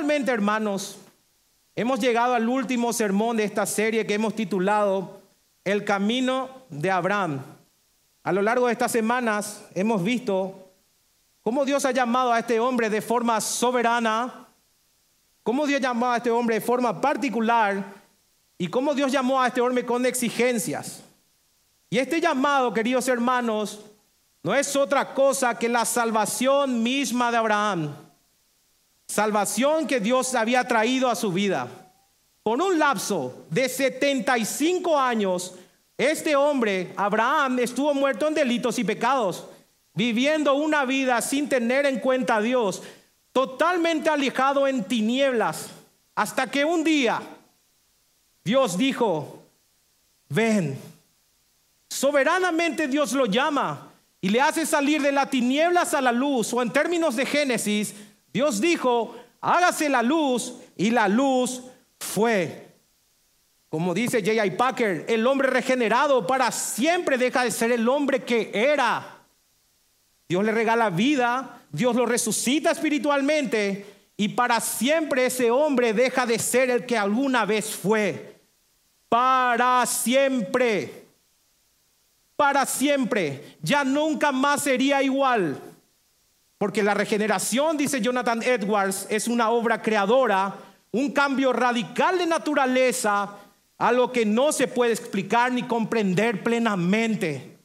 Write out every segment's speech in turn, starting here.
finalmente, hermanos, hemos llegado al último sermón de esta serie que hemos titulado El camino de Abraham. A lo largo de estas semanas hemos visto cómo Dios ha llamado a este hombre de forma soberana, cómo Dios llamó a este hombre de forma particular y cómo Dios llamó a este hombre con exigencias. Y este llamado, queridos hermanos, no es otra cosa que la salvación misma de Abraham. Salvación que Dios había traído a su vida. Por un lapso de 75 años, este hombre, Abraham, estuvo muerto en delitos y pecados, viviendo una vida sin tener en cuenta a Dios, totalmente alejado en tinieblas, hasta que un día Dios dijo, ven, soberanamente Dios lo llama y le hace salir de las tinieblas a la luz, o en términos de Génesis, Dios dijo, hágase la luz y la luz fue. Como dice J.I. Packer, el hombre regenerado para siempre deja de ser el hombre que era. Dios le regala vida, Dios lo resucita espiritualmente y para siempre ese hombre deja de ser el que alguna vez fue. Para siempre para siempre. Ya nunca más sería igual. Porque la regeneración, dice Jonathan Edwards, es una obra creadora, un cambio radical de naturaleza, a lo que no se puede explicar ni comprender plenamente.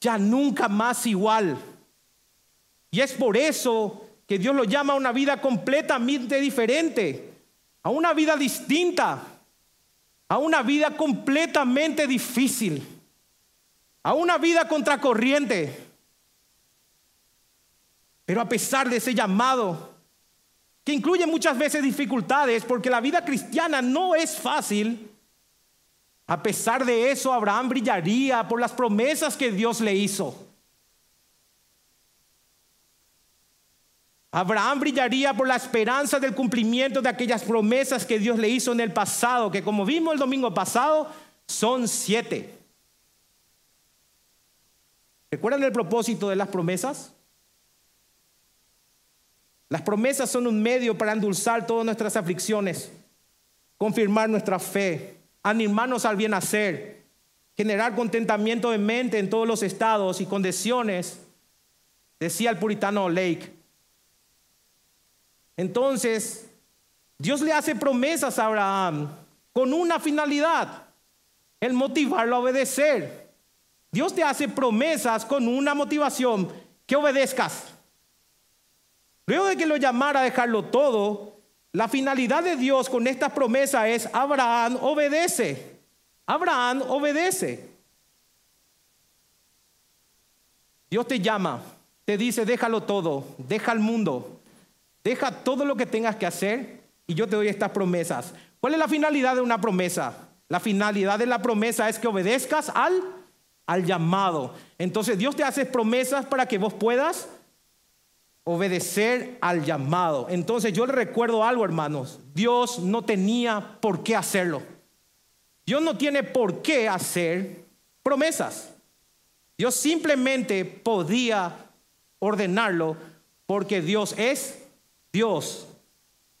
Ya nunca más igual. Y es por eso que Dios lo llama a una vida completamente diferente, a una vida distinta a una vida completamente difícil, a una vida contracorriente. Pero a pesar de ese llamado, que incluye muchas veces dificultades, porque la vida cristiana no es fácil, a pesar de eso Abraham brillaría por las promesas que Dios le hizo. Abraham brillaría por la esperanza del cumplimiento de aquellas promesas que Dios le hizo en el pasado, que como vimos el domingo pasado, son siete. ¿Recuerdan el propósito de las promesas? Las promesas son un medio para endulzar todas nuestras aflicciones, confirmar nuestra fe, animarnos al bien hacer, generar contentamiento de mente en todos los estados y condiciones, decía el puritano Lake. Entonces, Dios le hace promesas a Abraham con una finalidad, el motivarlo a obedecer. Dios te hace promesas con una motivación, que obedezcas. Luego de que lo llamara a dejarlo todo, la finalidad de Dios con esta promesa es, Abraham obedece. Abraham obedece. Dios te llama, te dice, déjalo todo, deja el mundo, Deja todo lo que tengas que hacer y yo te doy estas promesas. ¿Cuál es la finalidad de una promesa? La finalidad de la promesa es que obedezcas al, al llamado. Entonces Dios te hace promesas para que vos puedas obedecer al llamado. Entonces yo le recuerdo algo, hermanos. Dios no tenía por qué hacerlo. Dios no tiene por qué hacer promesas. Dios simplemente podía ordenarlo porque Dios es Dios.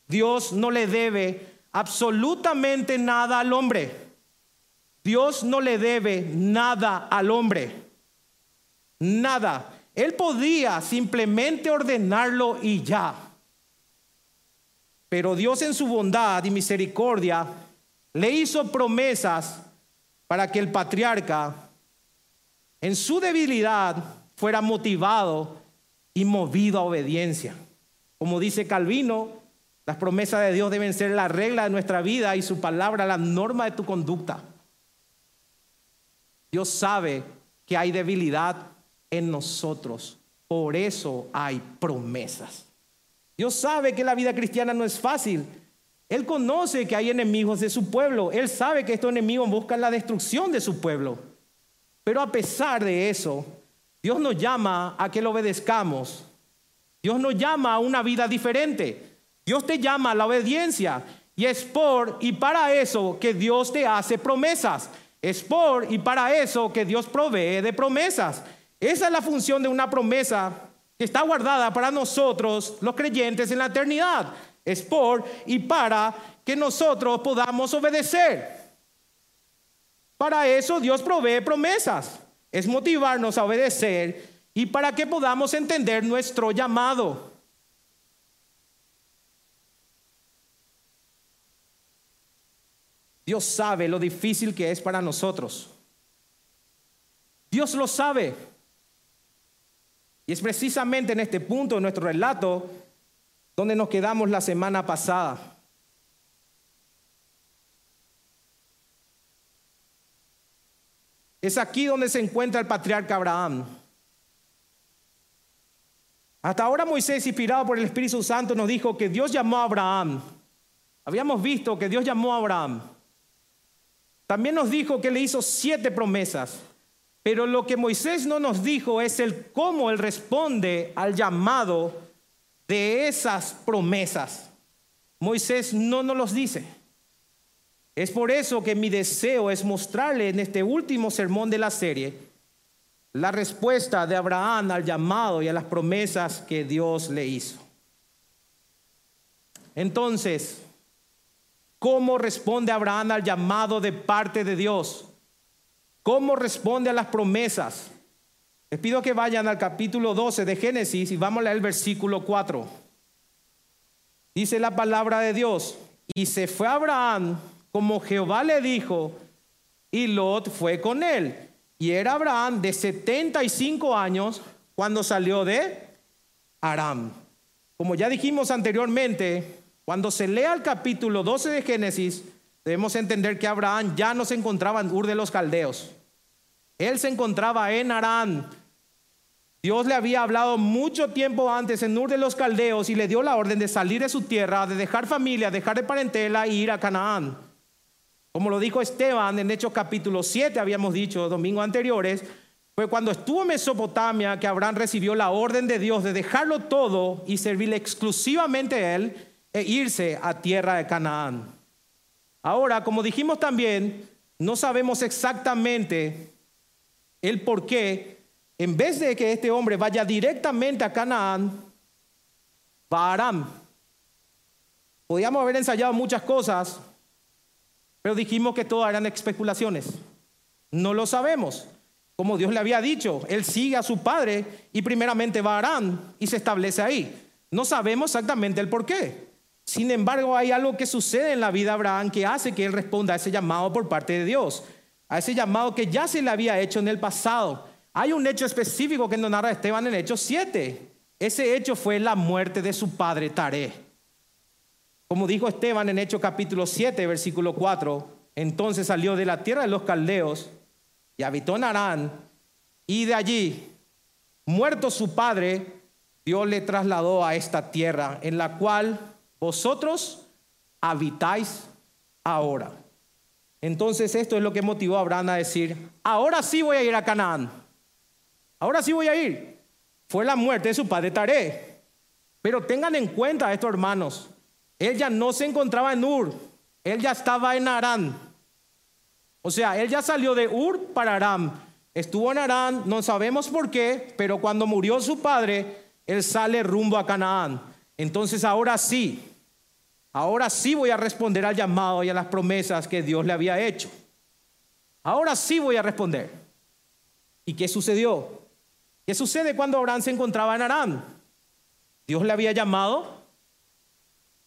Dios no le debe absolutamente nada al hombre. Dios no le debe nada al hombre. Nada. Él podía simplemente ordenarlo y ya. Pero Dios en su bondad y misericordia le hizo promesas para que el patriarca en su debilidad fuera motivado y movido a obediencia. Como dice Calvino, las promesas de Dios deben ser la regla de nuestra vida y su palabra la norma de tu conducta. Dios sabe que hay debilidad en nosotros. Por eso hay promesas. Dios sabe que la vida cristiana no es fácil. Él conoce que hay enemigos de su pueblo. Él sabe que estos enemigos buscan la destrucción de su pueblo. Pero a pesar de eso, Dios nos llama a que lo obedezcamos Dios nos llama a una vida diferente. Dios te llama a la obediencia. Y es por y para eso que Dios te hace promesas. Es por y para eso que Dios provee de promesas. Esa es la función de una promesa que está guardada para nosotros, los creyentes, en la eternidad. Es por y para que nosotros podamos obedecer. Para eso Dios provee promesas. Es motivarnos a obedecer y para que podamos entender nuestro llamado. Dios sabe lo difícil que es para nosotros. Dios lo sabe. Y es precisamente en este punto de nuestro relato donde nos quedamos la semana pasada. Es aquí donde se encuentra el patriarca Abraham. Hasta ahora Moisés, inspirado por el Espíritu Santo, nos dijo que Dios llamó a Abraham. Habíamos visto que Dios llamó a Abraham. También nos dijo que le hizo siete promesas. Pero lo que Moisés no nos dijo es el cómo él responde al llamado de esas promesas. Moisés no nos los dice. Es por eso que mi deseo es mostrarle en este último sermón de la serie la respuesta de Abraham al llamado y a las promesas que Dios le hizo. Entonces, ¿cómo responde Abraham al llamado de parte de Dios? ¿Cómo responde a las promesas? Les pido que vayan al capítulo 12 de Génesis y vamos a leer el versículo 4. Dice la palabra de Dios, y se fue Abraham como Jehová le dijo, y Lot fue con él. Y era Abraham de 75 años cuando salió de Aram. Como ya dijimos anteriormente, cuando se lea el capítulo 12 de Génesis, debemos entender que Abraham ya no se encontraba en Ur de los Caldeos. Él se encontraba en Arán. Dios le había hablado mucho tiempo antes en Ur de los Caldeos y le dio la orden de salir de su tierra, de dejar familia, dejar de parentela e ir a Canaán. Como lo dijo Esteban en Hechos capítulo 7, habíamos dicho domingos anteriores, fue cuando estuvo en Mesopotamia que Abraham recibió la orden de Dios de dejarlo todo y servirle exclusivamente a él e irse a tierra de Canaán. Ahora, como dijimos también, no sabemos exactamente el por qué, en vez de que este hombre vaya directamente a Canaán, va a Aram. Podíamos haber ensayado muchas cosas, pero dijimos que todo eran especulaciones. No lo sabemos. Como Dios le había dicho, él sigue a su padre y primeramente va a Arán y se establece ahí. No sabemos exactamente el por qué. Sin embargo, hay algo que sucede en la vida de Abraham que hace que él responda a ese llamado por parte de Dios, a ese llamado que ya se le había hecho en el pasado. Hay un hecho específico que nos narra Esteban en Hechos 7. Ese hecho fue la muerte de su padre Taré. Como dijo Esteban en Hechos capítulo 7, versículo 4, entonces salió de la tierra de los caldeos y habitó en Arán, y de allí, muerto su padre, Dios le trasladó a esta tierra en la cual vosotros habitáis ahora. Entonces esto es lo que motivó a Abraham a decir, ahora sí voy a ir a Canaán, ahora sí voy a ir. Fue la muerte de su padre Taré. Pero tengan en cuenta esto, hermanos, él ya no se encontraba en Ur, él ya estaba en Arán. O sea, él ya salió de Ur para Aram. Estuvo en Arán, no sabemos por qué, pero cuando murió su padre, él sale rumbo a Canaán. Entonces ahora sí, ahora sí voy a responder al llamado y a las promesas que Dios le había hecho. Ahora sí voy a responder. ¿Y qué sucedió? ¿Qué sucede cuando Abraham se encontraba en Arán? Dios le había llamado,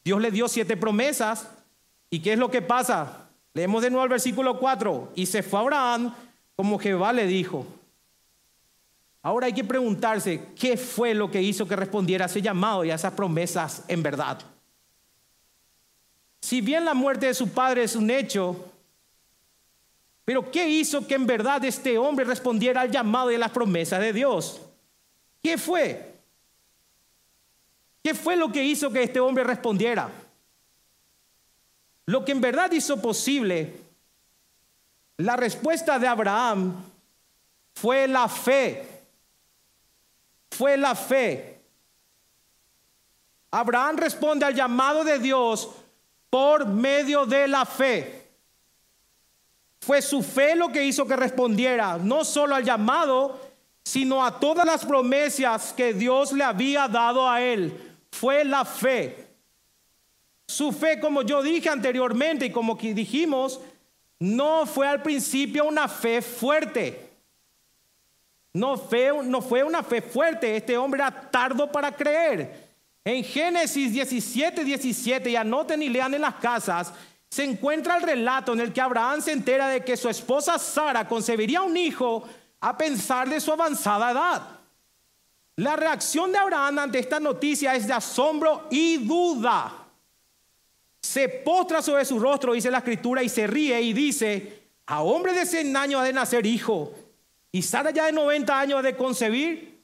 Dios le dio siete promesas. ¿Y qué es lo que pasa? Leemos de nuevo el versículo 4. Y se fue Abraham como Jehová le dijo. Ahora hay que preguntarse qué fue lo que hizo que respondiera a ese llamado y a esas promesas en verdad. Si bien la muerte de su padre es un hecho, pero ¿qué hizo que en verdad este hombre respondiera al llamado y a las promesas de Dios? ¿Qué fue? ¿Qué fue lo que hizo que este hombre respondiera? Lo que en verdad hizo posible la respuesta de Abraham fue la fe. Fue la fe. Abraham responde al llamado de Dios por medio de la fe. Fue su fe lo que hizo que respondiera no solo al llamado, sino a todas las promesas que Dios le había dado a él. Fue la fe. Su fe, como yo dije anteriormente y como dijimos, no fue al principio una fe fuerte. No fue, una fe fuerte. Este hombre era tardo para creer. En Génesis 17, 17, y anoten y lean en las casas, se encuentra el relato en el que Abraham se entera de que su esposa Sara concebiría un hijo a pensar de su avanzada edad. La reacción de Abraham ante esta noticia es de asombro y duda. Se postra sobre su rostro, dice la escritura, y se ríe y dice, a hombre de 100 años ha de nacer hijo, y Sara ya de 90 años ha de concebir.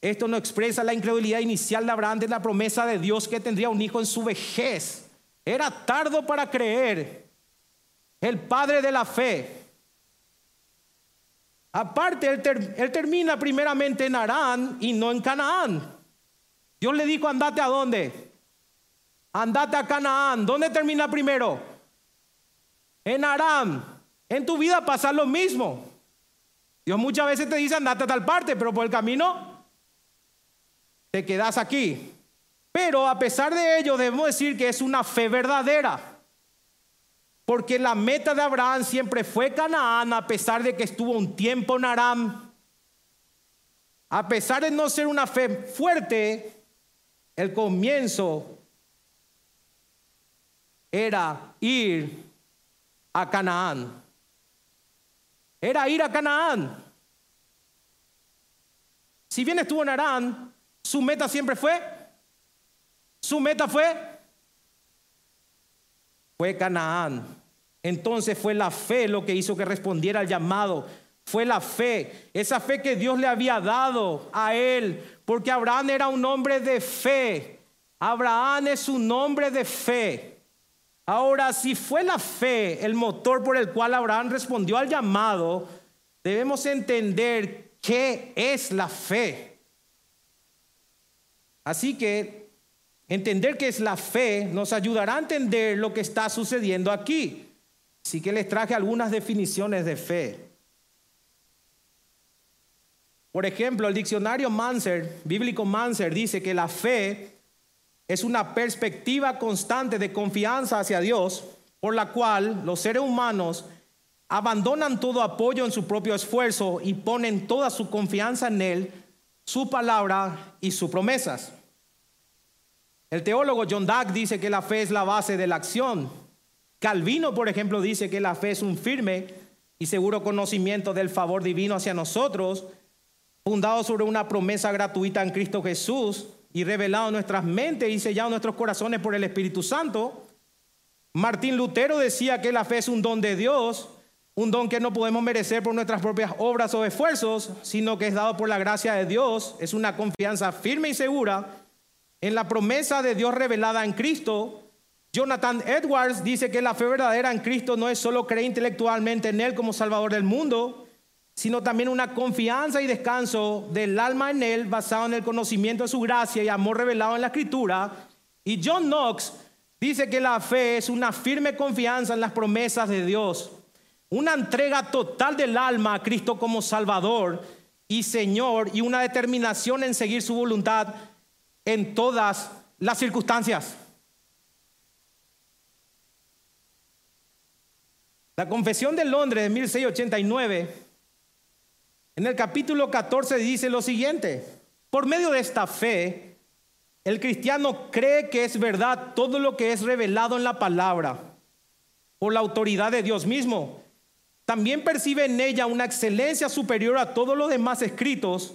Esto no expresa la incredulidad inicial de Abraham de la promesa de Dios que tendría un hijo en su vejez. Era tardo para creer. El padre de la fe. Aparte, él, termina primeramente en Arán y no en Canaán. Dios le dijo, andate a dónde? Andate a Canaán. ¿Dónde termina primero? En Arán. En tu vida pasa lo mismo. Dios muchas veces te dice, andate a tal parte, pero por el camino te quedas aquí. Pero a pesar de ello, debemos decir que es una fe verdadera. Porque la meta de Abraham siempre fue Canaán, a pesar de que estuvo un tiempo en Aram. A pesar de no ser una fe fuerte, el comienzo era ir a Canaán. Era ir a Canaán. Si bien estuvo en Arán, su meta siempre fue, su meta fue, fue Canaán. Entonces fue la fe lo que hizo que respondiera al llamado. Fue la fe, esa fe que Dios le había dado a él, porque Abraham era un hombre de fe. Abraham es un hombre de fe. Ahora, si fue la fe el motor por el cual Abraham respondió al llamado, debemos entender qué es la fe. Así que entender qué es la fe nos ayudará a entender lo que está sucediendo aquí. Así que les traje algunas definiciones de fe. Por ejemplo, el diccionario Manser, bíblico Manser, dice que la fe es una perspectiva constante de confianza hacia Dios, por la cual los seres humanos abandonan todo apoyo en su propio esfuerzo y ponen toda su confianza en Él su palabra y sus promesas. El teólogo John Dack dice que la fe es la base de la acción. Calvino, por ejemplo, dice que la fe es un firme y seguro conocimiento del favor divino hacia nosotros, fundado sobre una promesa gratuita en Cristo Jesús y revelado en nuestras mentes y sellado en nuestros corazones por el Espíritu Santo. Martín Lutero decía que la fe es un don de Dios un don que no podemos merecer por nuestras propias obras o esfuerzos, sino que es dado por la gracia de Dios. Es una confianza firme y segura en la promesa de Dios revelada en Cristo. Jonathan Edwards dice que la fe verdadera en Cristo no es solo creer intelectualmente en Él como Salvador del mundo, sino también una confianza y descanso del alma en Él basado en el conocimiento de su gracia y amor revelado en la Escritura. Y John Knox dice que la fe es una firme confianza en las promesas de Dios. Una entrega total del alma a Cristo como Salvador y Señor y una determinación en seguir su voluntad en todas las circunstancias. La Confesión de Londres de 1689, en el capítulo 14 dice lo siguiente, por medio de esta fe, el cristiano cree que es verdad todo lo que es revelado en la palabra por la autoridad de Dios mismo también percibe en ella una excelencia superior a todos los demás escritos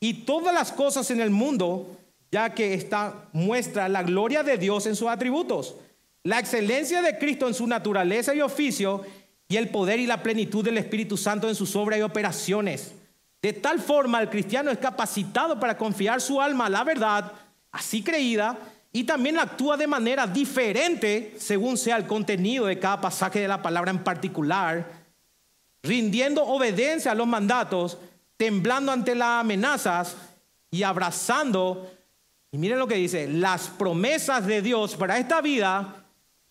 y todas las cosas en el mundo, ya que esta muestra la gloria de Dios en sus atributos, la excelencia de Cristo en su naturaleza y oficio y el poder y la plenitud del Espíritu Santo en sus obras y operaciones. De tal forma el cristiano es capacitado para confiar su alma a la verdad, así creída, y también actúa de manera diferente según sea el contenido de cada pasaje de la palabra en particular rindiendo obediencia a los mandatos, temblando ante las amenazas y abrazando, y miren lo que dice, las promesas de Dios para esta vida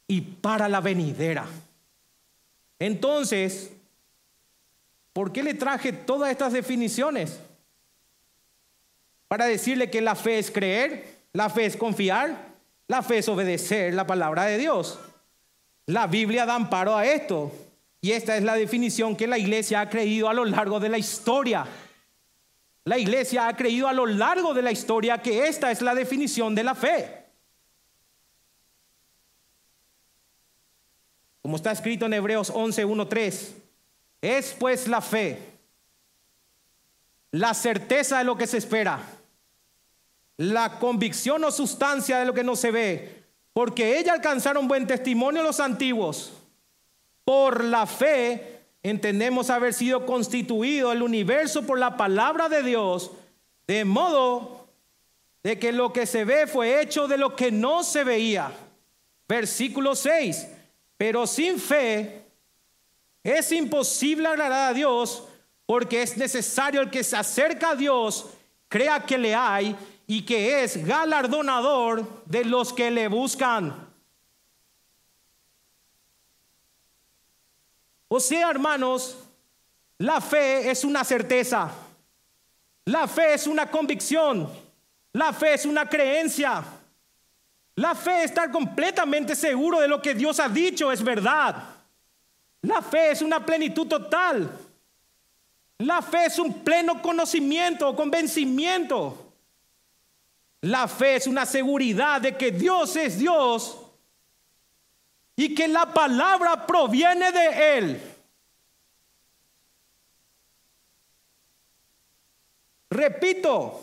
y para la venidera. Entonces, ¿por qué le traje todas estas definiciones? Para decirle que la fe es creer, la fe es confiar, la fe es obedecer la palabra de Dios. La Biblia da amparo a esto. Y esta es la definición que la iglesia ha creído a lo largo de la historia. La iglesia ha creído a lo largo de la historia que esta es la definición de la fe. Como está escrito en Hebreos 11, 1, 3. Es pues la fe, la certeza de lo que se espera, la convicción o sustancia de lo que no se ve, porque ella alcanzaron buen testimonio los antiguos. Por la fe entendemos haber sido constituido el universo por la palabra de Dios, de modo de que lo que se ve fue hecho de lo que no se veía. Versículo 6. Pero sin fe es imposible agradar a Dios porque es necesario el que se acerca a Dios crea que le hay y que es galardonador de los que le buscan. O sea, hermanos, la fe es una certeza. La fe es una convicción. La fe es una creencia. La fe es estar completamente seguro de lo que Dios ha dicho es verdad. La fe es una plenitud total. La fe es un pleno conocimiento convencimiento. La fe es una seguridad de que Dios es Dios y que la palabra proviene de Él. Repito,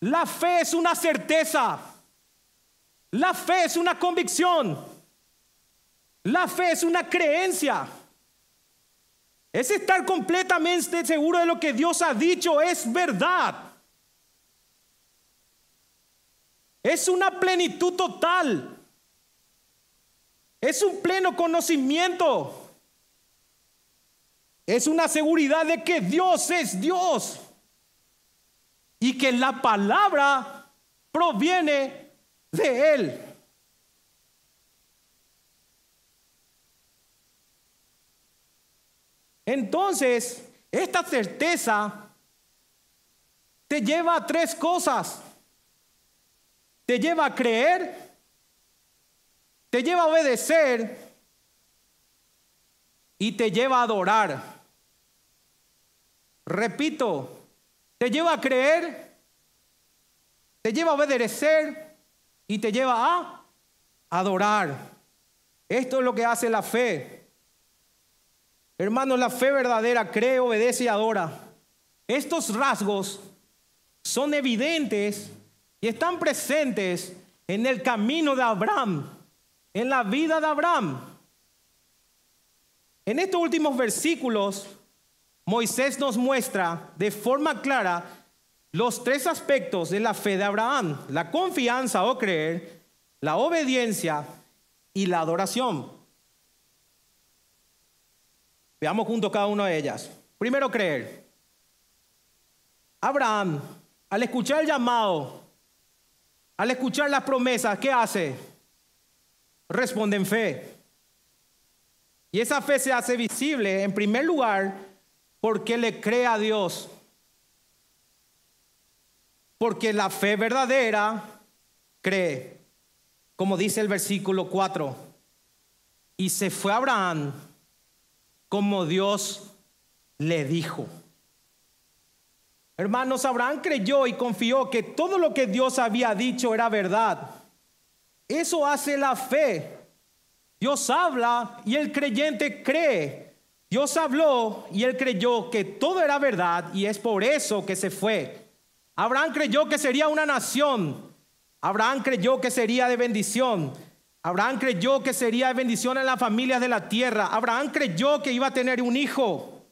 la fe es una certeza. La fe es una convicción. La fe es una creencia. Es estar completamente seguro de lo que Dios ha dicho es verdad. Es una plenitud total. Es un pleno conocimiento. Es una seguridad de que Dios es Dios. Y que la palabra proviene de Él. Entonces, esta certeza te lleva a tres cosas. Te lleva a creer, te lleva a obedecer y te lleva a adorar. Repito, te lleva a creer, te lleva a obedecer y te lleva a adorar. Esto es lo que hace la fe. Hermanos, la fe verdadera cree, obedece y adora. Estos rasgos son evidentes y están presentes en el camino de Abraham en la vida de Abraham. En estos últimos versículos, Moisés nos muestra de forma clara los tres aspectos de la fe de Abraham, la confianza o creer, la obediencia y la adoración. Veamos juntos cada una de ellas. Primero, creer. Abraham, al escuchar el llamado, al escuchar las promesas, ¿qué hace? Responde en fe. Y esa fe se hace visible en primer lugar porque le cree a Dios. Porque la fe verdadera cree, como dice el versículo 4. Y se fue Abraham como Dios le dijo. Hermanos, Abraham creyó y confió que todo lo que Dios había dicho era verdad. Eso hace la fe. Dios habla y el creyente cree. Dios habló y él creyó que todo era verdad y es por eso que se fue. Abraham creyó que sería una nación. Abraham creyó que sería de bendición. Abraham creyó que sería de bendición en las familias de la tierra. Abraham creyó que iba a tener un hijo.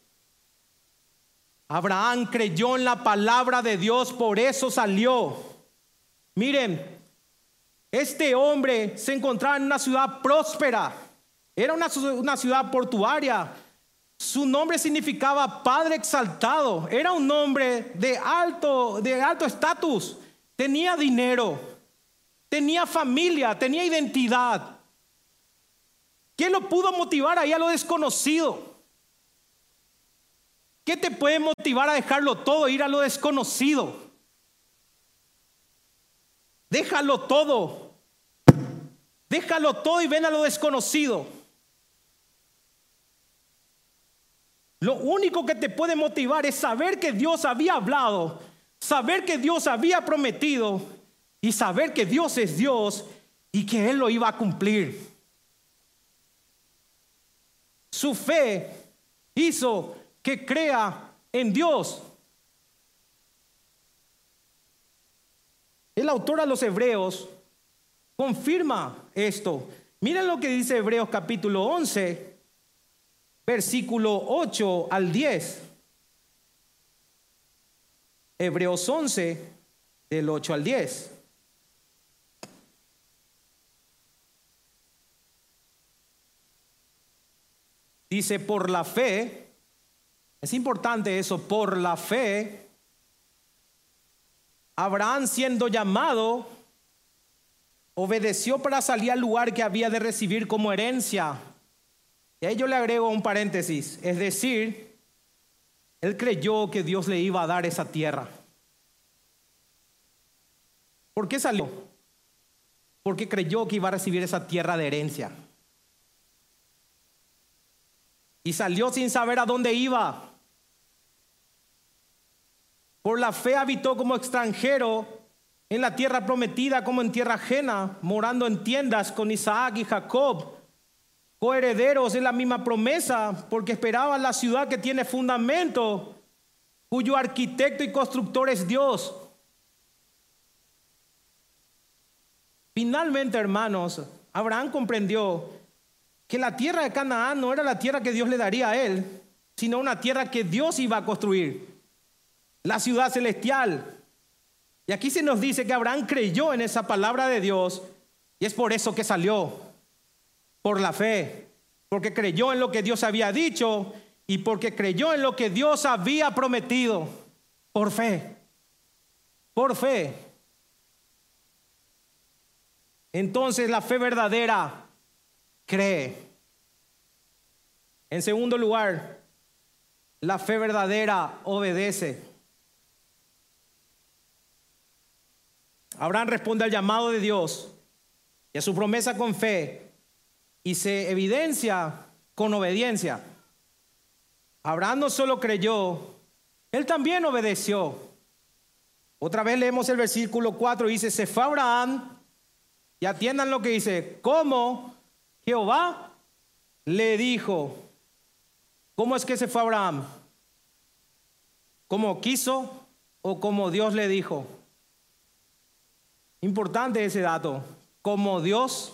Abraham creyó en la palabra de Dios, por eso salió. Miren, este hombre se encontraba en una ciudad próspera, era una, una ciudad portuaria. Su nombre significaba Padre exaltado, era un nombre de alto de alto estatus, tenía dinero, tenía familia, tenía identidad. ¿Quién lo pudo motivar ahí a lo desconocido? ¿Qué te puede motivar a dejarlo todo, ir a lo desconocido? Déjalo todo. Déjalo todo y ven a lo desconocido. Lo único que te puede motivar es saber que Dios había hablado, saber que Dios había prometido y saber que Dios es Dios y que Él lo iba a cumplir. Su fe hizo que crea en Dios. El autor a los hebreos confirma esto. Miren lo que dice Hebreos capítulo 11, versículo 8 al 10. Hebreos 11, del 8 al 10. Dice, por la fe, es importante eso, por la fe, Abraham siendo llamado, obedeció para salir al lugar que había de recibir como herencia. Y ahí yo le agrego un paréntesis, es decir, él creyó que Dios le iba a dar esa tierra. ¿Por qué salió? Porque creyó que iba a recibir esa tierra de herencia. Y salió sin saber a dónde iba. Por la fe habitó como extranjero en la tierra prometida como en tierra ajena, morando en tiendas con Isaac y Jacob, coherederos de la misma promesa, porque esperaban la ciudad que tiene fundamento, cuyo arquitecto y constructor es Dios. Finalmente, hermanos, Abraham comprendió que la tierra de Canaán no era la tierra que Dios le daría a él, sino una tierra que Dios iba a construir, la ciudad celestial. Y aquí se nos dice que Abraham creyó en esa palabra de Dios y es por eso que salió, por la fe, porque creyó en lo que Dios había dicho y porque creyó en lo que Dios había prometido, por fe, por fe. Entonces la fe verdadera cree. En segundo lugar, la fe verdadera obedece. Abraham responde al llamado de Dios y a su promesa con fe y se evidencia con obediencia. Abraham no solo creyó, él también obedeció. Otra vez leemos el versículo 4, dice, se fue Abraham, y atiendan lo que dice, ¿cómo Jehová le dijo, ¿cómo es que se fue Abraham? ¿Cómo quiso o como Dios le dijo? Importante ese dato, como Dios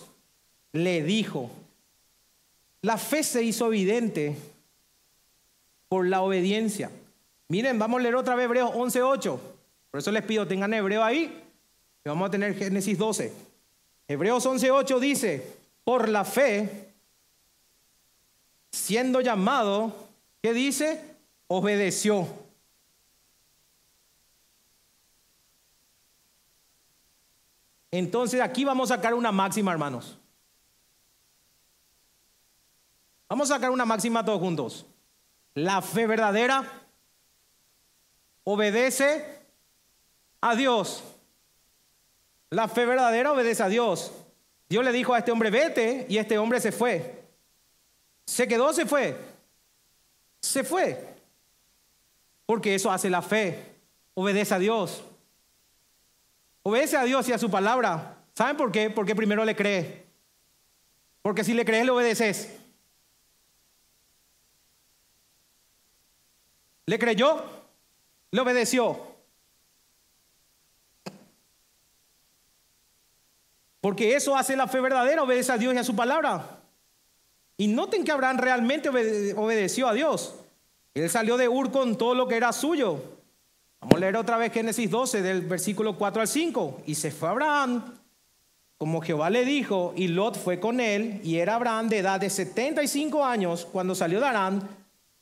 le dijo. La fe se hizo evidente por la obediencia. Miren, vamos a leer otra vez Hebreos 11.8. Por eso les pido, tengan Hebreo ahí. Y vamos a tener Génesis 12. Hebreos 11.8 dice, por la fe, siendo llamado, ¿qué dice? Obedeció. Entonces aquí vamos a sacar una máxima, hermanos. Vamos a sacar una máxima todos juntos. La fe verdadera obedece a Dios. La fe verdadera obedece a Dios. Dios le dijo a este hombre, vete, y este hombre se fue. Se quedó, se fue. Se fue. Porque eso hace la fe. Obedece a Dios. Obedece a Dios y a su palabra. ¿Saben por qué? Porque primero le cree. Porque si le crees, le obedeces. Le creyó, le obedeció. Porque eso hace la fe verdadera, obedece a Dios y a su palabra. Y noten que Abraham realmente obedeció a Dios. Él salió de Ur con todo lo que era suyo. Vamos a leer otra vez Génesis 12 del versículo 4 al 5. Y se fue Abraham, como Jehová le dijo, y Lot fue con él, y era Abraham de edad de 75 años cuando salió de Arán.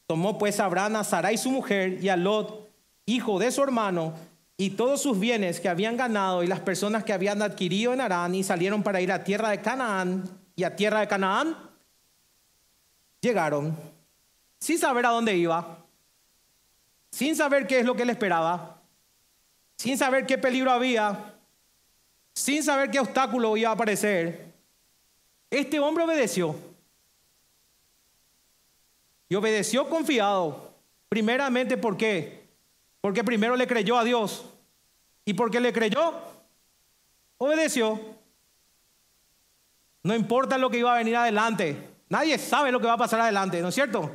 Tomó pues Abraham a Sarai su mujer y a Lot, hijo de su hermano, y todos sus bienes que habían ganado y las personas que habían adquirido en Arán y salieron para ir a tierra de Canaán y a tierra de Canaán, llegaron sin saber a dónde iba. Sin saber qué es lo que le esperaba, sin saber qué peligro había, sin saber qué obstáculo iba a aparecer, este hombre obedeció. Y obedeció confiado. Primeramente, ¿por qué? Porque primero le creyó a Dios. Y porque le creyó, obedeció. No importa lo que iba a venir adelante. Nadie sabe lo que va a pasar adelante, ¿no es cierto?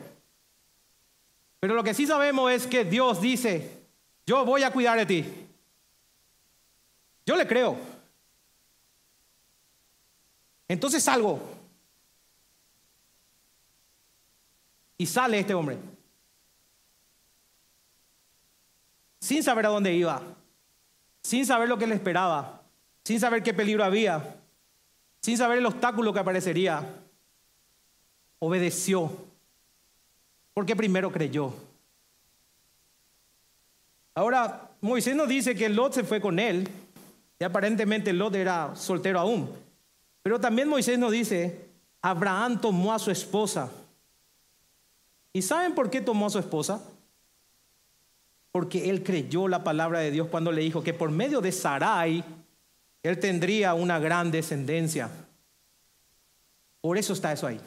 Pero lo que sí sabemos es que Dios dice, yo voy a cuidar de ti. Yo le creo. Entonces salgo. Y sale este hombre. Sin saber a dónde iba. Sin saber lo que le esperaba. Sin saber qué peligro había. Sin saber el obstáculo que aparecería. Obedeció. Porque primero creyó. Ahora, Moisés nos dice que Lot se fue con él. Y aparentemente Lot era soltero aún. Pero también Moisés nos dice, Abraham tomó a su esposa. ¿Y saben por qué tomó a su esposa? Porque él creyó la palabra de Dios cuando le dijo que por medio de Sarai él tendría una gran descendencia. Por eso está eso ahí.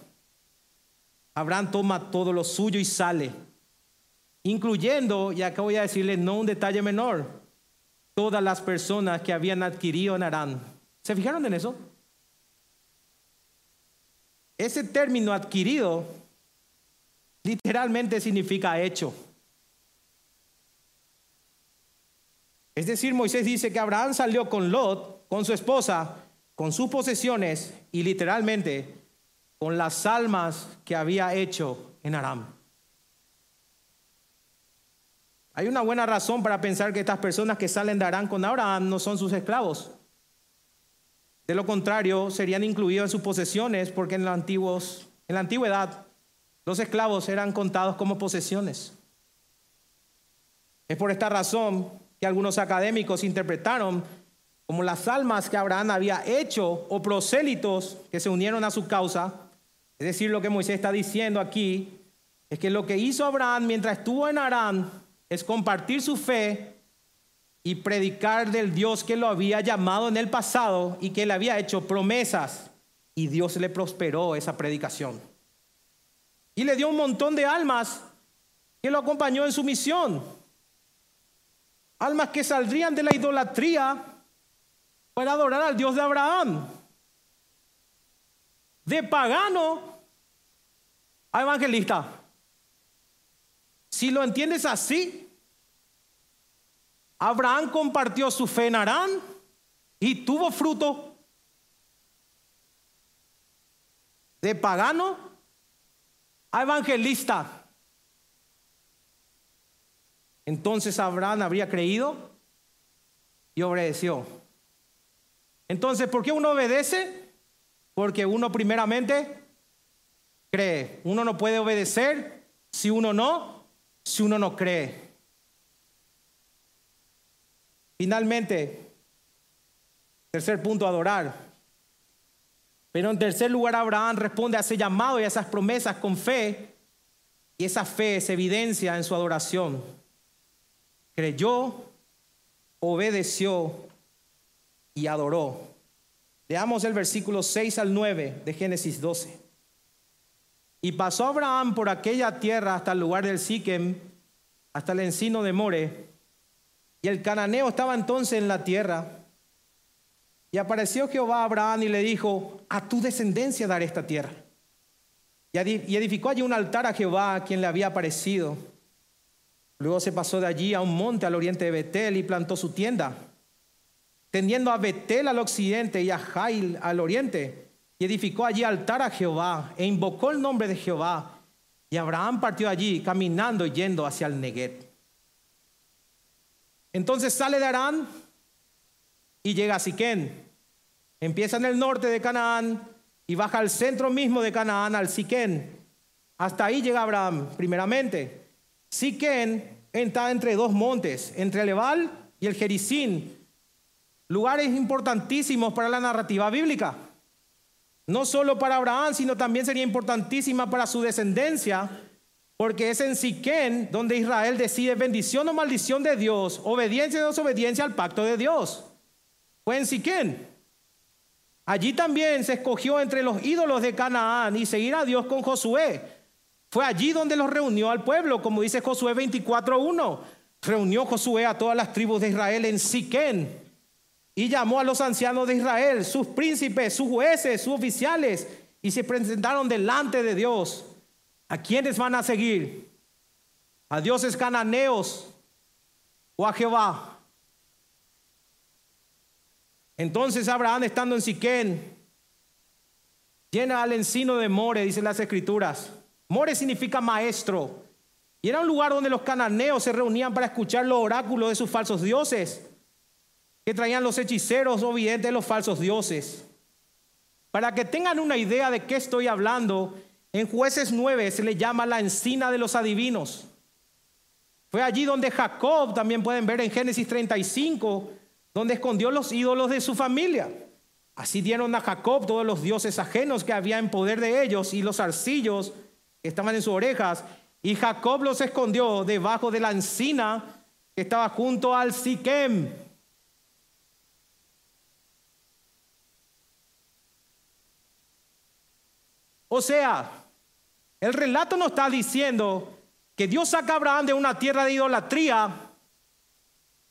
Abraham toma todo lo suyo y sale, incluyendo, y acá voy a decirle no un detalle menor, todas las personas que habían adquirido en Arán. ¿Se fijaron en eso? Ese término adquirido literalmente significa hecho. Es decir, Moisés dice que Abraham salió con Lot, con su esposa, con sus posesiones y literalmente con las almas que había hecho en Aram. Hay una buena razón para pensar que estas personas que salen de Aram con Abraham no son sus esclavos. De lo contrario, serían incluidos en sus posesiones porque en, antiguos, en la antigüedad los esclavos eran contados como posesiones. Es por esta razón que algunos académicos interpretaron como las almas que Abraham había hecho o prosélitos que se unieron a su causa. Es decir, lo que Moisés está diciendo aquí es que lo que hizo Abraham mientras estuvo en Arán es compartir su fe y predicar del Dios que lo había llamado en el pasado y que le había hecho promesas y Dios le prosperó esa predicación. Y le dio un montón de almas que lo acompañó en su misión. Almas que saldrían de la idolatría para adorar al Dios de Abraham. De pagano a evangelista. Si lo entiendes así, Abraham compartió su fe en Arán y tuvo fruto de pagano a evangelista. Entonces Abraham habría creído y obedeció. Entonces, ¿por qué uno obedece? Porque uno primeramente cree. Uno no puede obedecer si uno no, si uno no cree. Finalmente, tercer punto, adorar. Pero en tercer lugar, Abraham responde a ese llamado y a esas promesas con fe. Y esa fe se evidencia en su adoración. Creyó, obedeció y adoró. Leamos el versículo 6 al 9 de Génesis 12. Y pasó Abraham por aquella tierra hasta el lugar del Siquem, hasta el encino de More y el cananeo estaba entonces en la tierra. Y apareció Jehová a Abraham y le dijo, a tu descendencia daré esta tierra. Y edificó allí un altar a Jehová, a quien le había aparecido. Luego se pasó de allí a un monte al oriente de Betel y plantó su tienda, tendiendo a Betel al occidente y a Jail al oriente. Y edificó allí altar a Jehová e invocó el nombre de Jehová. Y Abraham partió allí caminando y yendo hacia el Neguet. Entonces sale de Arán y llega a Siquén. Empieza en el norte de Canaán y baja al centro mismo de Canaán, al Siquén. Hasta ahí llega Abraham, primeramente. Siquén está entre dos montes, entre el Ebal y el Jericín, lugares importantísimos para la narrativa bíblica. No solo para Abraham, sino también sería importantísima para su descendencia, porque es en Siquén donde Israel decide bendición o maldición de Dios, obediencia o desobediencia al pacto de Dios. Fue en Siquén. Allí también se escogió entre los ídolos de Canaán y seguir a Dios con Josué. Fue allí donde los reunió al pueblo, como dice Josué 24.1. Reunió Josué a todas las tribus de Israel en Siquén y llamó a los ancianos de Israel, sus príncipes, sus jueces, sus oficiales, y se presentaron delante de Dios. ¿A quiénes van a seguir? ¿A dioses cananeos o a Jehová? Entonces Abraham, estando en Siquén, llena al encino de More, dicen las escrituras. More significa maestro. Y era un lugar donde los cananeos se reunían para escuchar los oráculos de sus falsos dioses que traían los hechiceros de los falsos dioses. Para que tengan una idea de qué estoy hablando, en jueces 9 se le llama la encina de los adivinos. Fue allí donde Jacob, también pueden ver en Génesis 35, donde escondió los ídolos de su familia. Así dieron a Jacob todos los dioses ajenos que había en poder de ellos y los arcillos que estaban en sus orejas. Y Jacob los escondió debajo de la encina que estaba junto al Siquem O sea, el relato nos está diciendo que Dios saca a Abraham de una tierra de idolatría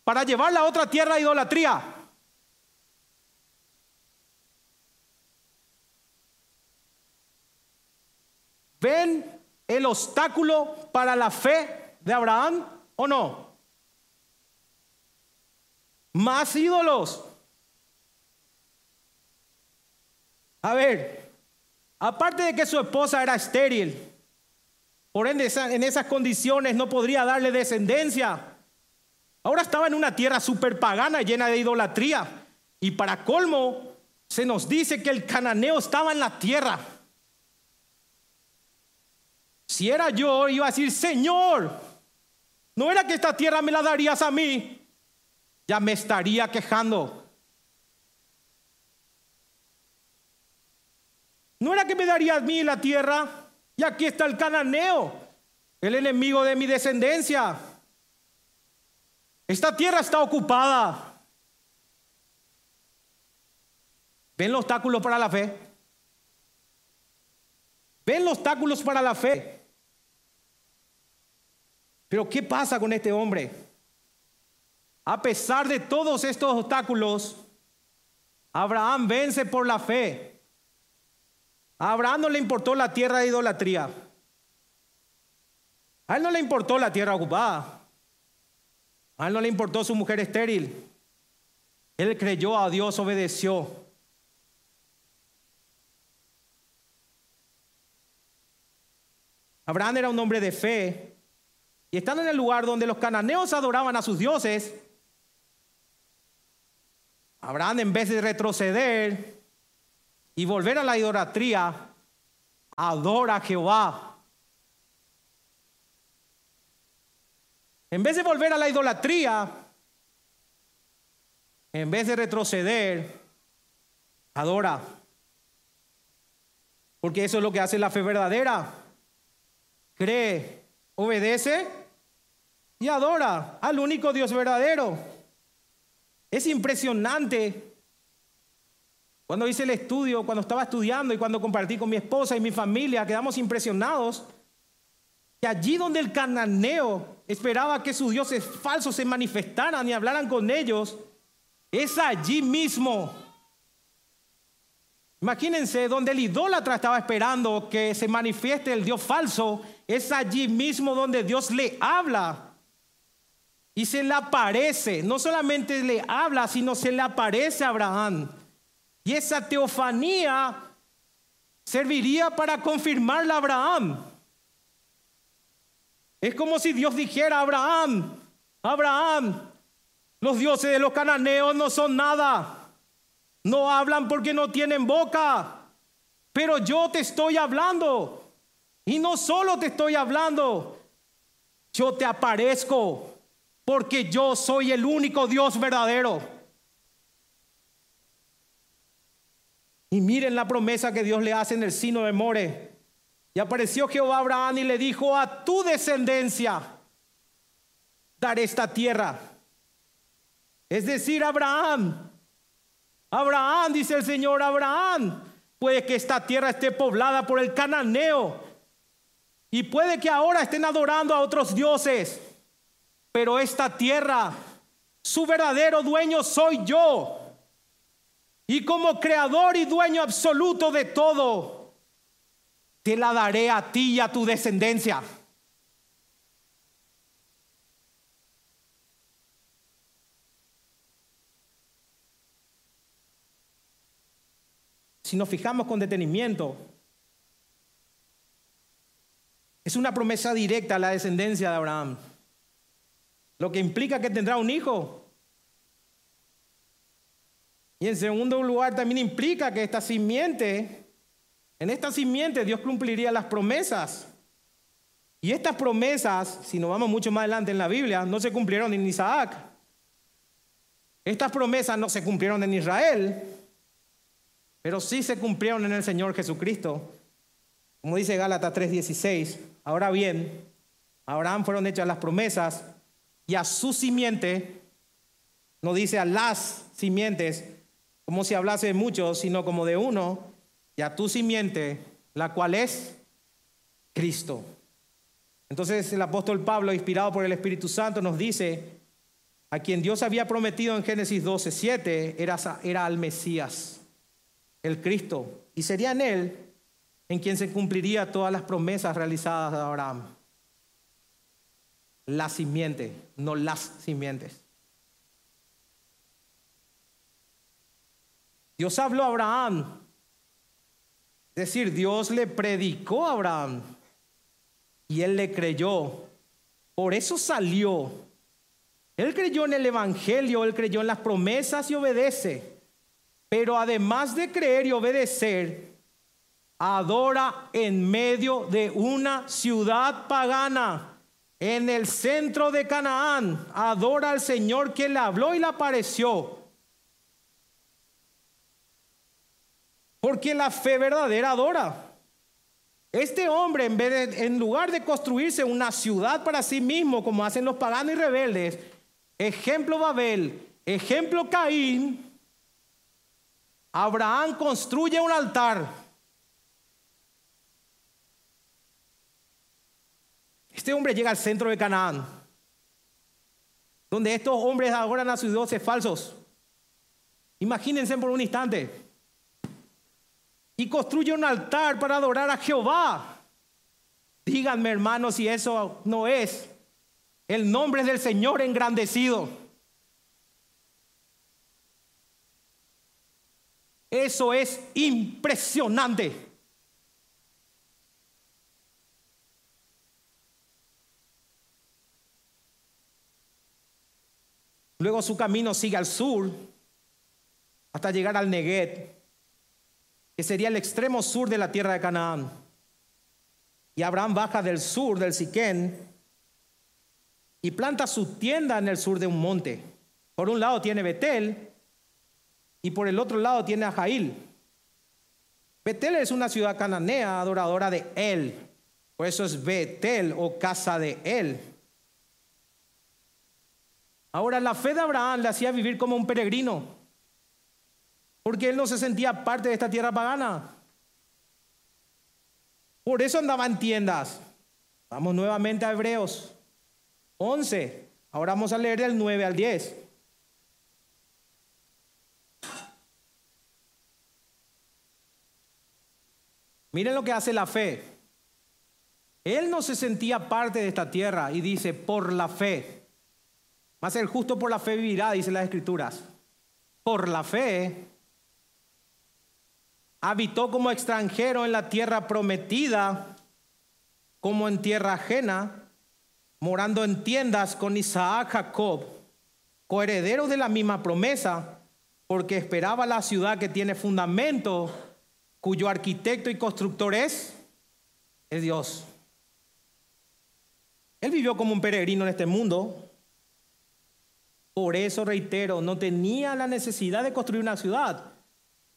para llevarla a otra tierra de idolatría. ¿Ven el obstáculo para la fe de Abraham o no? Más ídolos. A ver, Aparte de que su esposa era estéril, por ende en esas condiciones no podría darle descendencia. Ahora estaba en una tierra super pagana llena de idolatría. Y para colmo, se nos dice que el cananeo estaba en la tierra. Si era yo, iba a decir, Señor, no era que esta tierra me la darías a mí, ya me estaría quejando. ¿No era que me daría a mí la tierra? Y aquí está el cananeo, el enemigo de mi descendencia. Esta tierra está ocupada. ¿Ven los obstáculos para la fe? ¿Ven los obstáculos para la fe? Pero ¿qué pasa con este hombre? A pesar de todos estos obstáculos, Abraham vence por la fe. A Abraham no le importó la tierra de idolatría. A él no le importó la tierra ocupada. A él no le importó su mujer estéril. Él creyó a Dios, obedeció. Abraham era un hombre de fe. Y estando en el lugar donde los cananeos adoraban a sus dioses, Abraham en vez de retroceder, y volver a la idolatría, adora a Jehová. En vez de volver a la idolatría, en vez de retroceder, adora. Porque eso es lo que hace la fe verdadera. Cree, obedece y adora al único Dios verdadero. Es impresionante cuando hice el estudio, cuando estaba estudiando y cuando compartí con mi esposa y mi familia, quedamos impresionados que allí donde el cananeo esperaba que sus dioses falsos se manifestaran y hablaran con ellos, es allí mismo. Imagínense, donde el idólatra estaba esperando que se manifieste el Dios falso, es allí mismo donde Dios le habla y se le aparece. No solamente le habla, sino se le aparece a Abraham. Y esa teofanía serviría para confirmarle a Abraham. Es como si Dios dijera Abraham, Abraham, los dioses de los cananeos no son nada. No hablan porque no tienen boca. Pero yo te estoy hablando. Y no solo te estoy hablando, yo te aparezco porque yo soy el único Dios verdadero. Y miren la promesa que Dios le hace en el sino de More. Y apareció Jehová a Abraham y le dijo, a tu descendencia daré esta tierra. Es decir, Abraham, Abraham, dice el Señor, Abraham, puede que esta tierra esté poblada por el cananeo y puede que ahora estén adorando a otros dioses, pero esta tierra, su verdadero dueño soy yo. Y como creador y dueño absoluto de todo, te la daré a ti y a tu descendencia. Si nos fijamos con detenimiento, es una promesa directa a la descendencia de Abraham, lo que implica que tendrá un hijo y en segundo lugar también implica que esta simiente, en esta simiente Dios cumpliría las promesas. Y estas promesas, si nos vamos mucho más adelante en la Biblia, no se cumplieron en Isaac. Estas promesas no se cumplieron en Israel, pero sí se cumplieron en el Señor Jesucristo. Como dice Gálatas 3:16, ahora bien, a Abraham fueron hechas las promesas y a su simiente, no dice a las simientes, como si hablase de muchos, sino como de uno, y a tu simiente, la cual es Cristo. Entonces el apóstol Pablo, inspirado por el Espíritu Santo, nos dice, a quien Dios había prometido en Génesis 12, 7, era, era al Mesías, el Cristo, y sería en él en quien se cumpliría todas las promesas realizadas de Abraham. La simiente, no las simientes. Dios habló a Abraham. Es decir, Dios le predicó a Abraham y él le creyó. Por eso salió. Él creyó en el Evangelio, él creyó en las promesas y obedece. Pero además de creer y obedecer, adora en medio de una ciudad pagana, en el centro de Canaán. Adora al Señor que le habló y le apareció. Porque la fe verdadera adora. Este hombre, en, vez de, lugar de construirse una ciudad para sí mismo, como hacen los paganos y rebeldes, ejemplo Babel, ejemplo Caín, Abraham construye un altar. Este hombre llega al centro de Canaán, donde estos hombres adoran a sus dioses falsos. Imagínense por un instante y construye un altar para adorar a Jehová. Díganme, hermanos, si eso no es el nombre del Señor engrandecido. Eso es impresionante. Luego su camino sigue al sur hasta llegar al Neguet que sería el extremo sur de la tierra de Canaán. Y Abraham baja del sur del Siquén y planta su tienda en el sur de un monte. Por un lado tiene Betel y por el otro lado tiene a. Betel es una ciudad cananea adoradora de él. Por eso es Betel o casa de él. Ahora la fe de Abraham le hacía vivir como un peregrino porque él no se sentía parte de esta tierra pagana. Por eso andaba en tiendas. Vamos nuevamente a Hebreos 11. Ahora vamos a leer del 9 al 10. Miren lo que hace la fe. Él no se sentía parte de esta tierra y dice, por la fe. Más el justo por la fe vivirá, dice las escrituras. Por la fe habitó como extranjero en la tierra prometida, como en tierra ajena, morando en tiendas con Isaac Jacob, coheredero de la misma promesa, porque esperaba la ciudad que tiene fundamento, cuyo arquitecto y constructor es, es Dios. Él vivió como un peregrino en este mundo. Por eso, reitero, no tenía la necesidad de construir una ciudad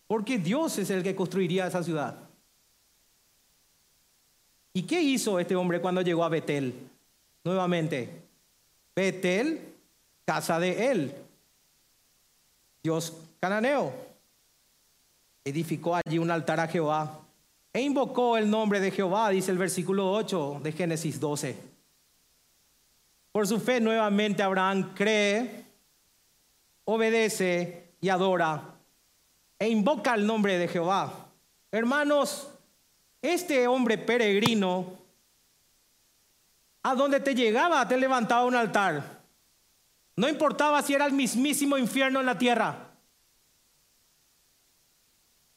porque Dios es el que construiría esa ciudad. ¿Y qué hizo este hombre cuando llegó a Betel? Nuevamente, Betel, casa de él. Dios cananeo. Edificó allí un altar a Jehová e invocó el nombre de Jehová, dice el versículo 8 de Génesis 12. Por su fe nuevamente Abraham cree, obedece y adora e invoca el nombre de Jehová. Hermanos, este hombre peregrino, a donde te llegaba, te levantaba un altar. No importaba si era el mismísimo infierno en la tierra.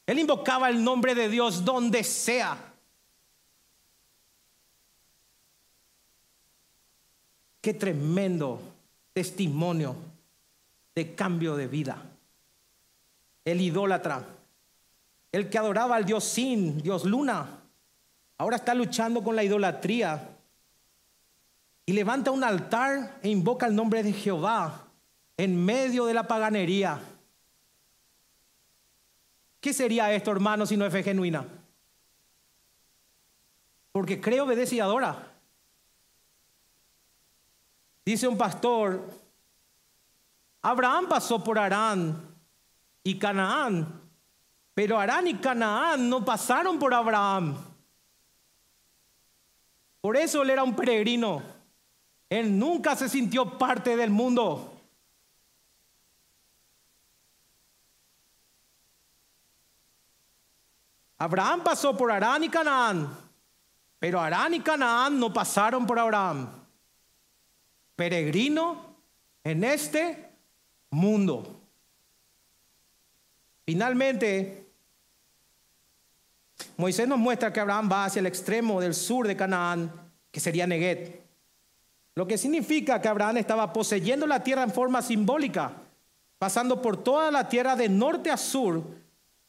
Él invocaba el nombre de Dios donde sea. Qué tremendo testimonio de cambio de vida. El idólatra, el que adoraba al Dios Sin, Dios Luna, ahora está luchando con la idolatría y levanta un altar e invoca el nombre de Jehová en medio de la paganería. ¿Qué sería esto, hermano, si no es fe genuina? Porque cree, obedece y adora. Dice un pastor, Abraham pasó por Arán y Canaán, pero Arán y Canaán no pasaron por Abraham. Por eso él era un peregrino. Él nunca se sintió parte del mundo. Abraham pasó por Arán y Canaán, pero Arán y Canaán no pasaron por Abraham. Peregrino en este mundo. Finalmente, Moisés nos muestra que Abraham va hacia el extremo del sur de Canaán, que sería Neguet. Lo que significa que Abraham estaba poseyendo la tierra en forma simbólica, pasando por toda la tierra de norte a sur,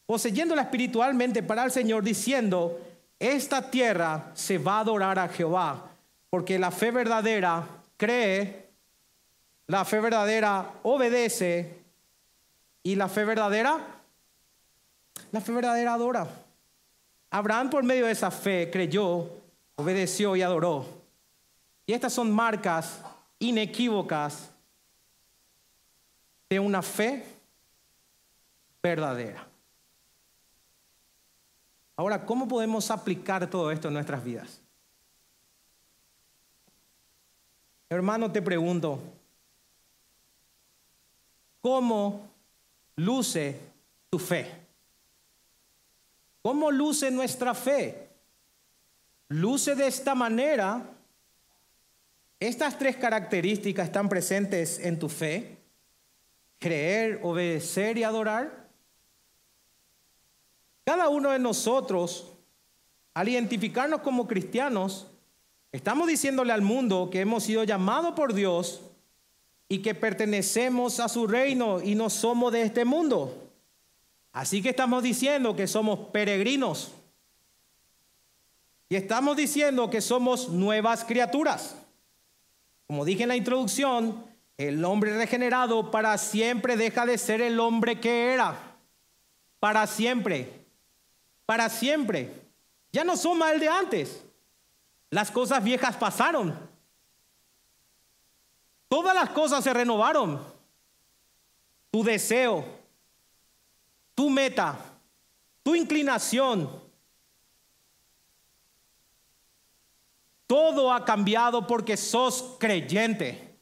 poseyéndola espiritualmente para el Señor, diciendo, esta tierra se va a adorar a Jehová, porque la fe verdadera cree, la fe verdadera obedece y la fe verdadera, la fe verdadera adora. Abraham por medio de esa fe creyó, obedeció y adoró. Y estas son marcas inequívocas de una fe verdadera. Ahora, ¿cómo podemos aplicar todo esto en nuestras vidas? Hermano, te pregunto, ¿cómo luce tu fe? ¿Cómo luce nuestra fe? Luce de esta manera. Estas tres características están presentes en tu fe. Creer, obedecer y adorar. Cada uno de nosotros, al identificarnos como cristianos, estamos diciéndole al mundo que hemos sido llamados por Dios y que pertenecemos a su reino y no somos de este mundo. Así que estamos diciendo que somos peregrinos. Y estamos diciendo que somos nuevas criaturas. Como dije en la introducción, el hombre regenerado para siempre deja de ser el hombre que era. Para siempre para siempre. Ya no somos el de antes. Las cosas viejas pasaron. Todas las cosas se renovaron. Tu deseo, tu meta, tu inclinación. Todo ha cambiado porque sos creyente.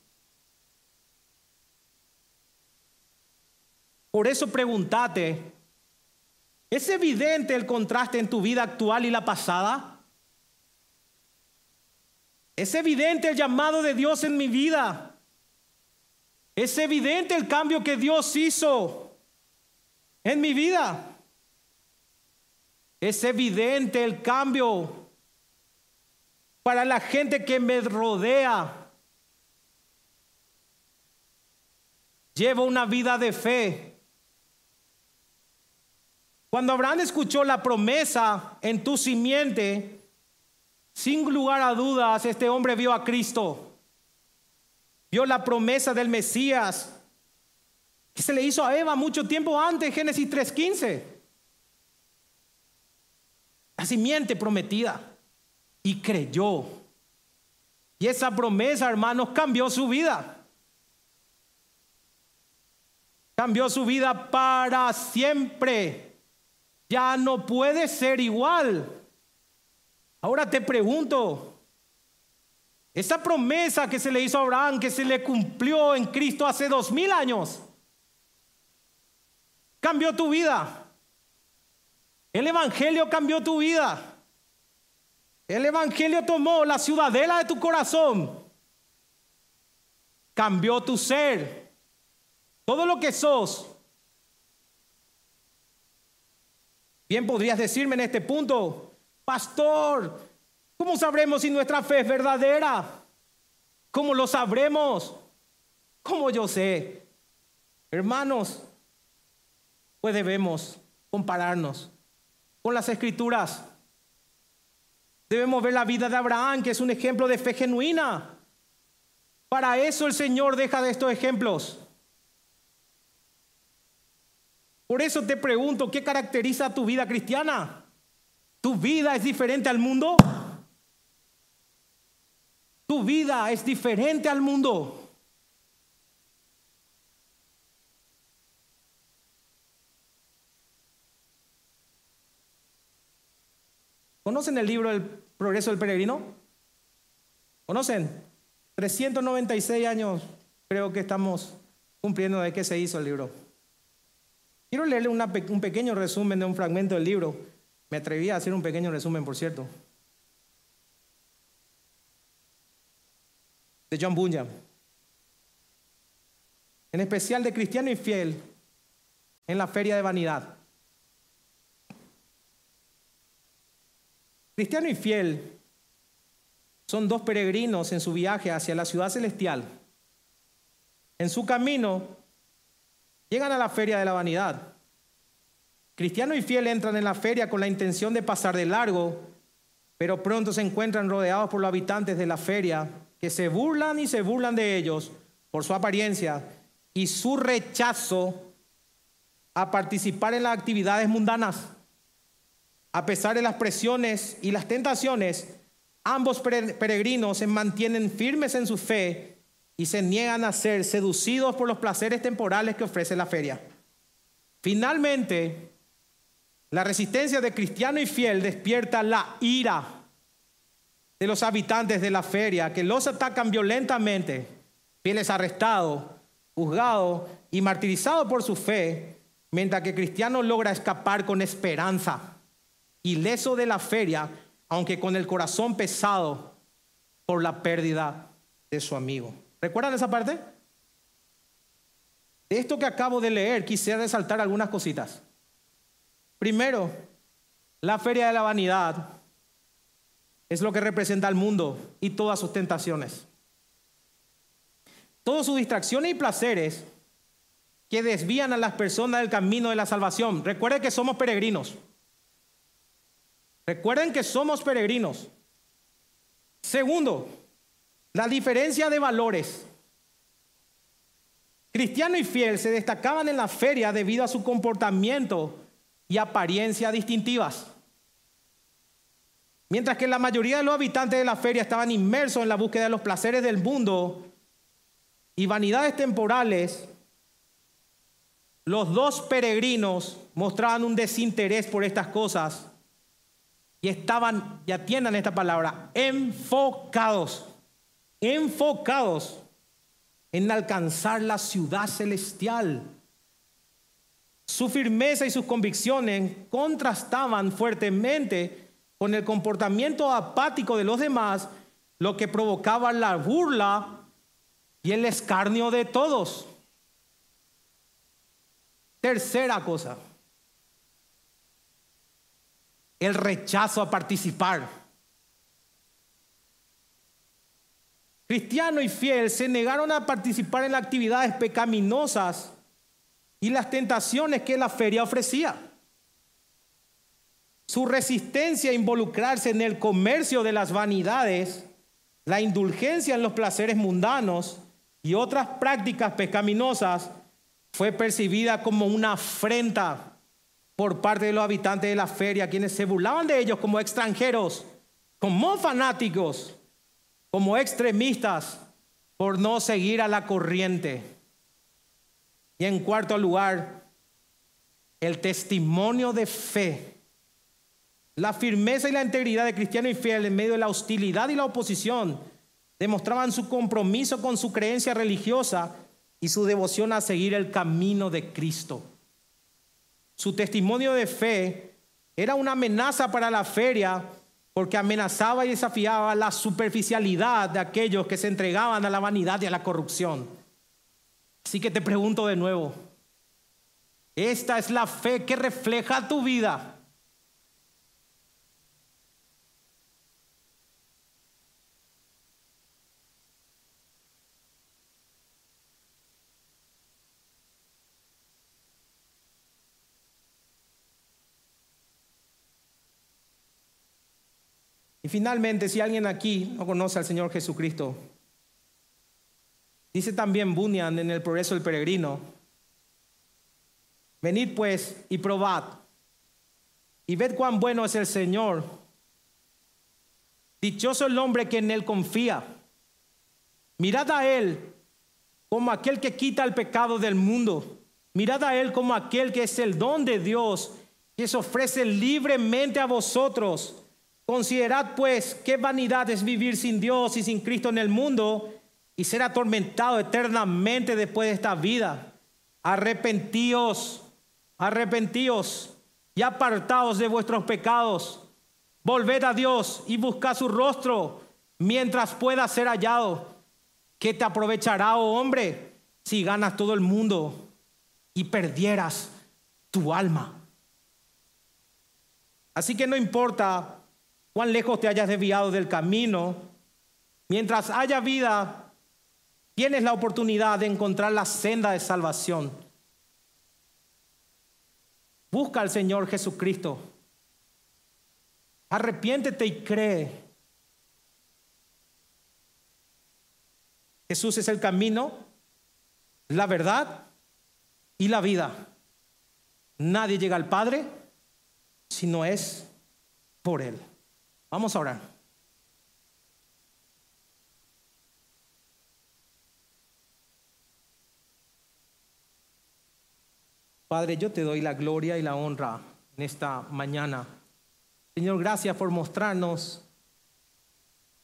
Por eso pregúntate, ¿Es evidente el contraste en tu vida actual y la pasada? ¿Es evidente el llamado de Dios en mi vida? ¿Es evidente el cambio que Dios hizo en mi vida? ¿Es evidente el cambio para la gente que me rodea? Llevo una vida de fe cuando Abraham escuchó la promesa en tu simiente, sin lugar a dudas, este hombre vio a Cristo. Vio la promesa del Mesías que se le hizo a Eva mucho tiempo antes, Génesis 3.15. La simiente prometida. y creyó. Y esa promesa, hermanos, cambió su vida. Cambió su vida para siempre. Ya no puede ser igual. Ahora te pregunto, esa promesa que se le hizo a Abraham, que se le cumplió en Cristo hace dos mil años, cambió tu vida. El Evangelio cambió tu vida. El Evangelio tomó la ciudadela de tu corazón. Cambió tu ser. Todo lo que sos. Bien podrías decirme en este punto, pastor, ¿cómo sabremos si nuestra fe es verdadera? ¿Cómo lo sabremos? ¿Cómo yo sé? Hermanos, pues debemos compararnos con las escrituras. Debemos ver la vida de Abraham, que es un ejemplo de fe genuina. Para eso el Señor deja de estos ejemplos. Por eso te pregunto, ¿qué caracteriza tu vida cristiana? ¿Tu vida es diferente al mundo? Tu vida es diferente al mundo. ¿Conocen el libro El progreso del peregrino? ¿Conocen? 396 años creo que estamos cumpliendo de qué se hizo el libro. Quiero leerle un pequeño resumen de un fragmento del libro. Me atreví a hacer un pequeño resumen, por cierto. De John Bunyan. En especial de Cristiano y Fiel en la Feria de Vanidad. Cristiano y fiel son dos peregrinos en su viaje hacia la ciudad celestial. En su camino llegan a la feria de la vanidad. Cristiano y fiel entran en la feria con la intención de pasar de largo, pero pronto se encuentran rodeados por los habitantes de la feria que se burlan y se burlan de ellos por su apariencia y su rechazo a participar en las actividades mundanas. A pesar de las presiones y las tentaciones, ambos peregrinos se mantienen firmes en su fe y se niegan a ser seducidos por los placeres temporales que ofrece la feria. Finalmente, la resistencia de cristiano y fiel despierta la ira de los habitantes de la feria que los atacan violentamente. Fiel es arrestado, juzgado y martirizado por su fe, mientras que cristiano logra escapar con esperanza ileso de la feria, aunque con el corazón pesado por la pérdida de su amigo. ¿Recuerdan esa parte? De esto que acabo de leer, quisiera resaltar algunas cositas. Primero, la feria de la vanidad es lo que representa al mundo y todas sus tentaciones. Todas sus distracciones y placeres que desvían a las personas del camino de la salvación. Recuerde que somos peregrinos. Recuerden que somos peregrinos. Segundo, la diferencia de valores. Cristiano y fiel se destacaban en la feria debido a su comportamiento y apariencia distintivas. Mientras que la mayoría de los habitantes de la feria estaban inmersos en la búsqueda de los placeres del mundo y vanidades temporales, los dos peregrinos mostraban un desinterés por estas cosas y estaban, ya atiendan esta palabra, enfocados, enfocados en alcanzar la ciudad celestial. Su firmeza y sus convicciones contrastaban fuertemente con el comportamiento apático de los demás, lo que provocaba la burla y el escarnio de todos. Tercera cosa el rechazo a participar. Cristiano y fiel se negaron a participar en las actividades pecaminosas y las tentaciones que la feria ofrecía. Su resistencia a involucrarse en el comercio de las vanidades, la indulgencia en los placeres mundanos y otras prácticas pecaminosas fue percibida como una afrenta por parte de los habitantes de la feria, quienes se burlaban de ellos como extranjeros, como fanáticos, como extremistas, por no seguir a la corriente. Y en cuarto lugar, el testimonio de fe. La firmeza y la integridad de cristiano y fiel en medio de la hostilidad y la oposición demostraban su compromiso con su creencia religiosa y su devoción a seguir el camino de Cristo. Su testimonio de fe era una amenaza para la feria porque amenazaba y desafiaba la superficialidad de aquellos que se entregaban a la vanidad y a la corrupción. Así que te pregunto de nuevo, ¿esta es la fe que refleja tu vida? Y finalmente, si alguien aquí no conoce al Señor Jesucristo, dice también Bunyan en el progreso del peregrino, venid pues y probad y ved cuán bueno es el Señor. Dichoso el hombre que en él confía. Mirad a él como aquel que quita el pecado del mundo. Mirad a él como aquel que es el don de Dios, que se ofrece libremente a vosotros Considerad pues qué vanidad es vivir sin Dios y sin Cristo en el mundo y ser atormentado eternamente después de esta vida. Arrepentíos, arrepentíos y apartaos de vuestros pecados. Volved a Dios y buscad su rostro mientras pueda ser hallado. ¿Qué te aprovechará, oh hombre, si ganas todo el mundo y perdieras tu alma? Así que no importa cuán lejos te hayas desviado del camino, mientras haya vida, tienes la oportunidad de encontrar la senda de salvación. Busca al Señor Jesucristo. Arrepiéntete y cree. Jesús es el camino, la verdad y la vida. Nadie llega al Padre si no es por Él. Vamos a orar. Padre, yo te doy la gloria y la honra en esta mañana. Señor, gracias por mostrarnos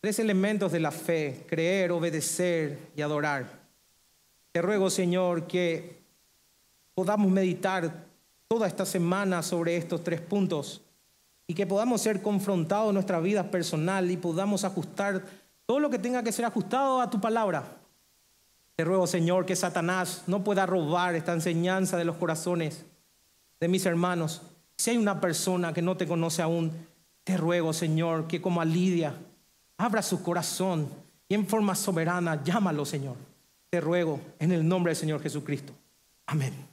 tres elementos de la fe, creer, obedecer y adorar. Te ruego, Señor, que podamos meditar toda esta semana sobre estos tres puntos y que podamos ser confrontados en nuestra vida personal y podamos ajustar todo lo que tenga que ser ajustado a tu palabra. Te ruego, Señor, que Satanás no pueda robar esta enseñanza de los corazones de mis hermanos. Si hay una persona que no te conoce aún, te ruego, Señor, que como a Lidia, abra su corazón y en forma soberana llámalo, Señor. Te ruego en el nombre del Señor Jesucristo. Amén.